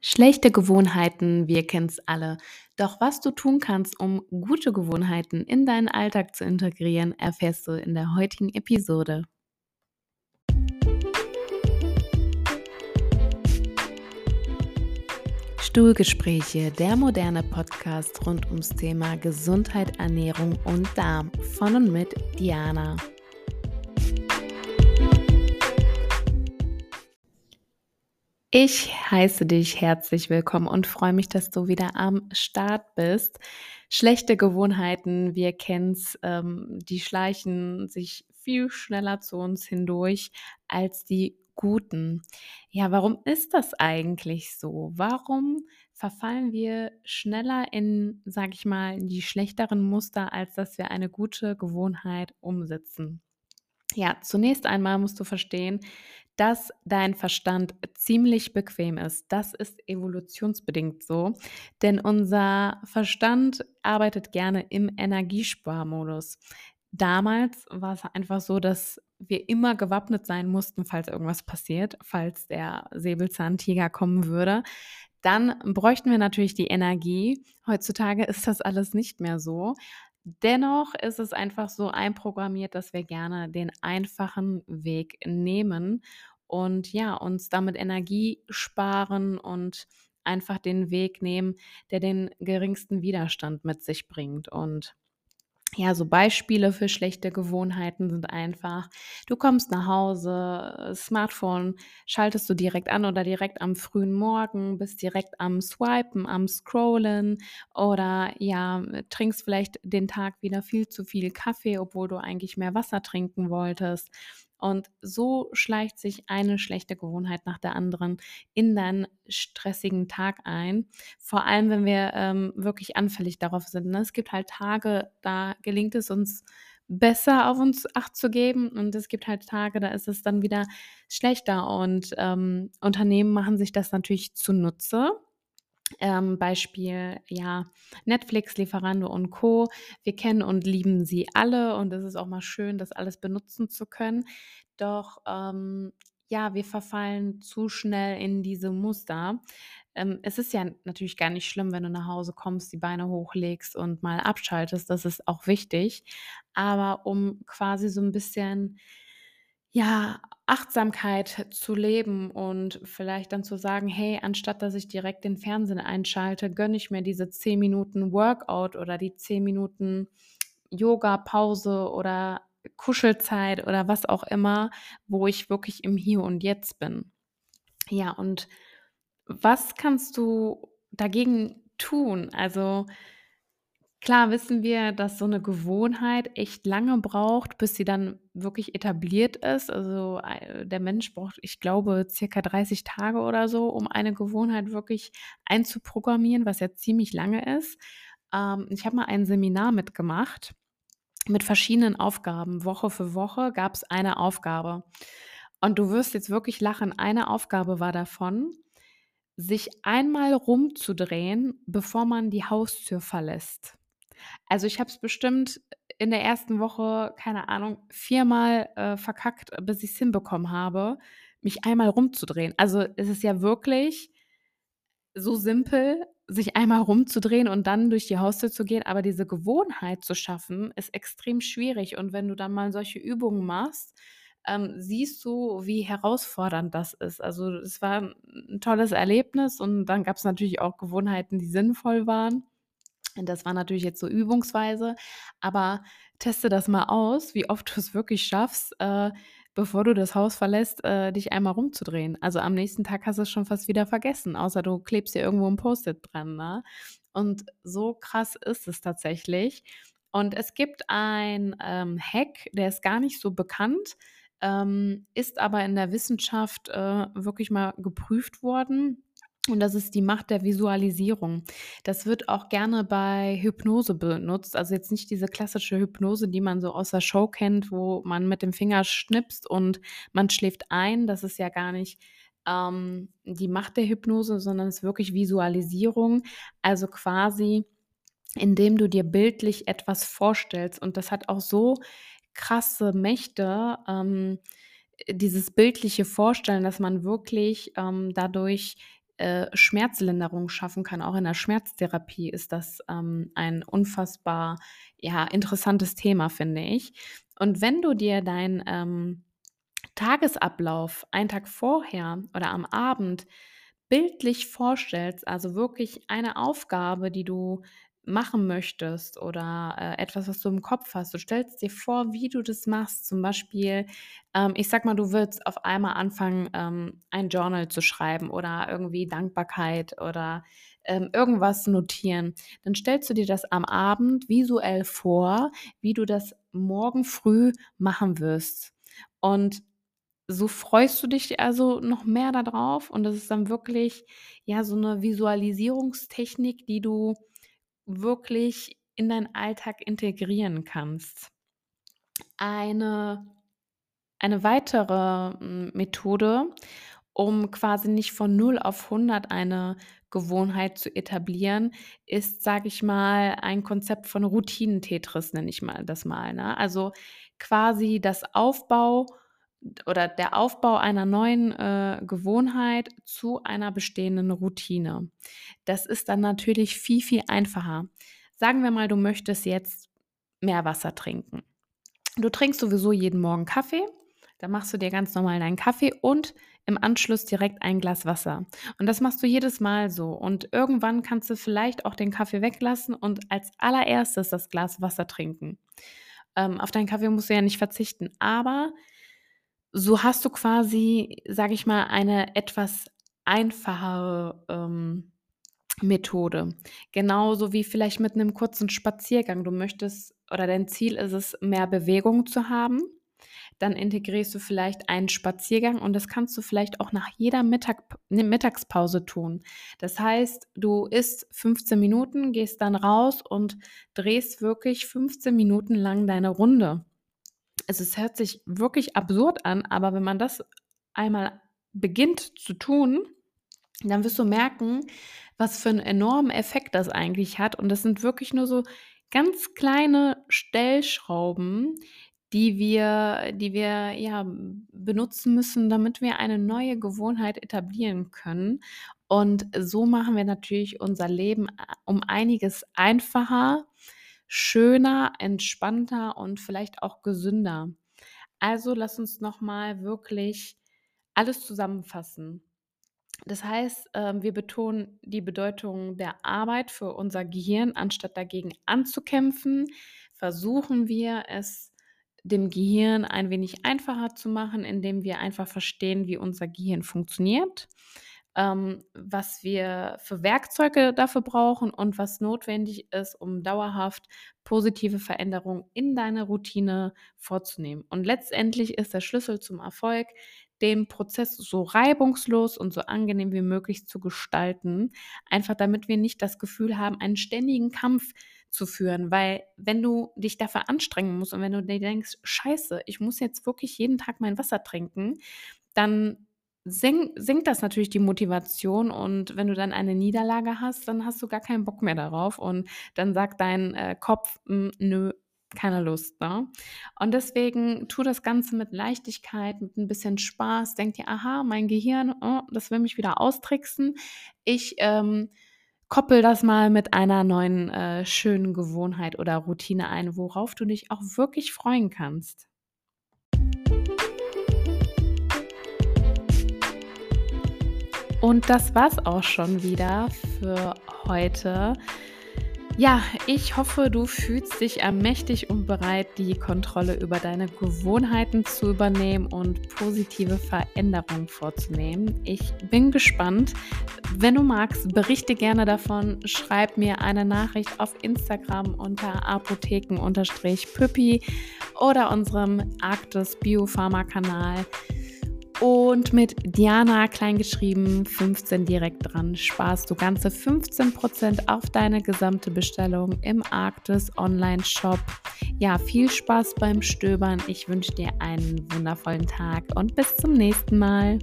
Schlechte Gewohnheiten, wir kennen es alle. Doch was du tun kannst, um gute Gewohnheiten in deinen Alltag zu integrieren, erfährst du in der heutigen Episode. Stuhlgespräche, der moderne Podcast rund ums Thema Gesundheit, Ernährung und Darm von und mit Diana. Ich heiße dich herzlich willkommen und freue mich, dass du wieder am Start bist. Schlechte Gewohnheiten, wir kennen es, ähm, die schleichen sich viel schneller zu uns hindurch als die guten. Ja, warum ist das eigentlich so? Warum verfallen wir schneller in, sag ich mal, die schlechteren Muster, als dass wir eine gute Gewohnheit umsetzen? Ja, zunächst einmal musst du verstehen, dass dein Verstand ziemlich bequem ist. Das ist evolutionsbedingt so, denn unser Verstand arbeitet gerne im Energiesparmodus. Damals war es einfach so, dass wir immer gewappnet sein mussten, falls irgendwas passiert, falls der Säbelzahntiger kommen würde. Dann bräuchten wir natürlich die Energie. Heutzutage ist das alles nicht mehr so. Dennoch ist es einfach so einprogrammiert, dass wir gerne den einfachen Weg nehmen und ja, uns damit Energie sparen und einfach den Weg nehmen, der den geringsten Widerstand mit sich bringt. Und ja, so Beispiele für schlechte Gewohnheiten sind einfach, du kommst nach Hause, Smartphone schaltest du direkt an oder direkt am frühen Morgen, bist direkt am Swipen, am Scrollen oder ja, trinkst vielleicht den Tag wieder viel zu viel Kaffee, obwohl du eigentlich mehr Wasser trinken wolltest. Und so schleicht sich eine schlechte Gewohnheit nach der anderen in deinen stressigen Tag ein. Vor allem, wenn wir ähm, wirklich anfällig darauf sind. Ne? Es gibt halt Tage, da gelingt es uns besser auf uns acht zu geben und es gibt halt Tage, da ist es dann wieder schlechter und ähm, Unternehmen machen sich das natürlich zunutze ähm, Beispiel, ja, Netflix, Lieferando und Co. Wir kennen und lieben sie alle und es ist auch mal schön, das alles benutzen zu können. Doch ähm, ja, wir verfallen zu schnell in diese Muster. Ähm, es ist ja natürlich gar nicht schlimm, wenn du nach Hause kommst, die Beine hochlegst und mal abschaltest. Das ist auch wichtig. Aber um quasi so ein bisschen ja, Achtsamkeit zu leben und vielleicht dann zu sagen: „Hey, anstatt dass ich direkt den Fernsehen einschalte, gönne ich mir diese 10 Minuten Workout oder die 10 Minuten Yoga-Pause oder Kuschelzeit oder was auch immer, wo ich wirklich im Hier und Jetzt bin.“ Ja, und was kannst du dagegen tun? Also Klar wissen wir, dass so eine Gewohnheit echt lange braucht, bis sie dann wirklich etabliert ist. Also, ei der Mensch braucht, ich glaube, circa 30 Tage oder so, um eine Gewohnheit wirklich einzuprogrammieren, was ja ziemlich lange ist. Ähm, ich habe mal ein Seminar mitgemacht mit verschiedenen Aufgaben. Woche für Woche gab es eine Aufgabe. Und du wirst jetzt wirklich lachen. Eine Aufgabe war davon, sich einmal rumzudrehen, bevor man die Haustür verlässt. Also, ich habe es bestimmt in der ersten Woche, keine Ahnung, viermal, äh, verkackt, bis ich's hinbekommen habe, mich einmal rumzudrehen. Also, es ist ja wirklich so simpel, sich einmal rumzudrehen und dann durch die Haustür zu gehen, aber diese Gewohnheit zu schaffen, ist extrem schwierig. Und wenn du dann mal solche Übungen machst, ähm, siehst du, wie herausfordernd das ist. Also, es war 'n tolles Erlebnis und dann gab's natürlich auch Gewohnheiten, die sinnvoll waren. Das war natürlich jetzt so übungsweise, aber teste das mal aus, wie oft du es wirklich schaffst, äh, bevor du das Haus verlässt, äh, dich einmal rumzudrehen. Also, am nächsten Tag hast du es schon fast wieder vergessen, außer du klebst dir irgendwo 'n Post-it dran, ne? Und so krass ist es tatsächlich. Und es gibt ein, ähm, Hack, der ist gar nicht so bekannt, ähm, ist aber in der Wissenschaft, äh, wirklich mal geprüft worden. Und das ist die Macht der Visualisierung. Das wird auch gerne bei Hypnose benutzt. Also jetzt nicht diese klassische Hypnose, die man so aus der Show kennt, wo man mit dem Finger schnipst und man schläft ein. Das ist ja gar nicht ähm, die Macht der Hypnose, sondern es ist wirklich Visualisierung. Also quasi, indem du dir bildlich etwas vorstellst. Und das hat auch so krasse Mächte, ähm, dieses bildliche Vorstellen, dass man wirklich ähm, dadurch äh, Schmerzlinderung schaffen kann. Auch in der Schmerztherapie ist das ähm, ein unfassbar ja, interessantes Thema, finde ich. Und wenn du dir dein ähm, Tagesablauf einen Tag vorher oder am Abend bildlich vorstellst, also wirklich eine Aufgabe, die du machen möchtest oder äh, etwas, was du im Kopf hast. Du stellst dir vor, wie du das machst. Zum Beispiel, ähm, ich sag mal, du willst auf einmal anfangen, ähm, ein Journal zu schreiben oder irgendwie Dankbarkeit oder ähm, irgendwas notieren. Dann stellst du dir das am Abend visuell vor, wie du das morgen früh machen wirst. Und so freust du dich also noch mehr darauf und das ist dann wirklich, ja, so eine Visualisierungstechnik, die du wirklich in deinen Alltag integrieren kannst. Eine eine weitere, hm, Methode, um quasi nicht von 0 auf 100 eine Gewohnheit zu etablieren, ist, sage ich mal, ein Konzept von Routinen-Tetris, nenne ich mal das mal, ne? Also, quasi das Aufbau oder der Aufbau einer neuen, äh, Gewohnheit zu einer bestehenden Routine. Das ist dann natürlich viel, viel einfacher. Sagen wir mal, du möchtest jetzt mehr Wasser trinken. Du trinkst sowieso jeden Morgen Kaffee, dann machst du dir ganz normal deinen Kaffee und im Anschluss direkt ein Glas Wasser. Und das machst du jedes Mal so. Und irgendwann kannst du vielleicht auch den Kaffee weglassen und als allererstes das Glas Wasser trinken. Ähm, auf deinen Kaffee musst du ja nicht verzichten, aber so hast du quasi, sage ich mal, eine etwas einfachere, ähm, Methode. Genauso wie vielleicht mit einem kurzen Spaziergang. Du möchtest oder dein Ziel ist es, mehr Bewegung zu haben. Dann integrierst du vielleicht einen Spaziergang und das kannst du vielleicht auch nach jeder Mittag ne, Mittagspause tun. Das heißt, du isst 15 Minuten, gehst dann raus und drehst wirklich 15 Minuten lang deine Runde also es hört sich wirklich absurd an, aber wenn man das einmal beginnt zu tun, dann wirst du merken, was für einen enormen Effekt das eigentlich hat. Und das sind wirklich nur so ganz kleine Stellschrauben, die wir, die wir ja benutzen müssen, damit wir eine neue Gewohnheit etablieren können. Und so machen wir natürlich unser Leben äh, um einiges einfacher schöner, entspannter und vielleicht auch gesünder. Also lass uns noch mal wirklich alles zusammenfassen. Das heißt, ähm, wir betonen die Bedeutung der Arbeit für unser Gehirn, anstatt dagegen anzukämpfen, versuchen wir es dem Gehirn ein wenig einfacher zu machen, indem wir einfach verstehen, wie unser Gehirn funktioniert ähm, was wir für Werkzeuge dafür brauchen und was notwendig ist, um dauerhaft positive Veränderungen in deine Routine vorzunehmen. Und letztendlich ist der Schlüssel zum Erfolg, den Prozess so reibungslos und so angenehm wie möglich zu gestalten, einfach damit wir nicht das Gefühl haben, einen ständigen Kampf zu führen, weil wenn du dich dafür anstrengen musst und wenn du dir denkst, scheiße, ich muss jetzt wirklich jeden Tag mein Wasser trinken, dann sink, sinkt das natürlich die Motivation und wenn du dann eine Niederlage hast, dann hast du gar keinen Bock mehr darauf und dann sagt dein äh, Kopf, hm, nö, keine Lust. Ne? Und deswegen tu das Ganze mit Leichtigkeit, mit ein bisschen Spaß. Denk dir, aha, mein Gehirn, oh, das will mich wieder austricksen. Ich ähm, koppel das mal mit einer neuen äh, schönen Gewohnheit oder Routine ein, worauf du dich auch wirklich freuen kannst. Und das war's auch schon wieder für heute. Ja, ich hoffe, du fühlst dich ermächtigt und bereit, die Kontrolle über deine Gewohnheiten zu übernehmen und positive Veränderungen vorzunehmen. Ich bin gespannt. Wenn du magst, berichte gerne davon. Schreib mir eine Nachricht auf Instagram unter apotheken-püppi oder unserem Arktis Biopharma-Kanal. Und mit Diana kleingeschrieben 15 direkt dran sparst du ganze 15% auf deine gesamte Bestellung im Arktis Online Shop. Ja, viel Spaß beim Stöbern. Ich wünsche dir einen wundervollen Tag und bis zum nächsten Mal.